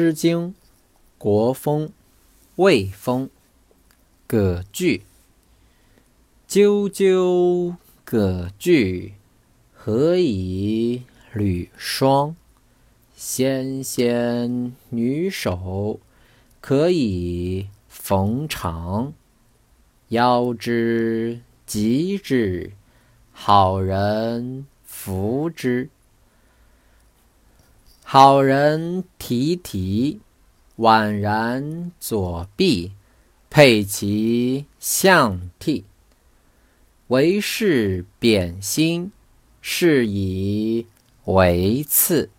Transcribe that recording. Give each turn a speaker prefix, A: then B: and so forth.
A: 诗经·国风·魏风·葛句。啾啾葛句，何以履霜？纤纤女手，可以缝裳。腰之及之，好人扶之。好人提提，宛然左臂，佩其象替。为是贬心，是以为次。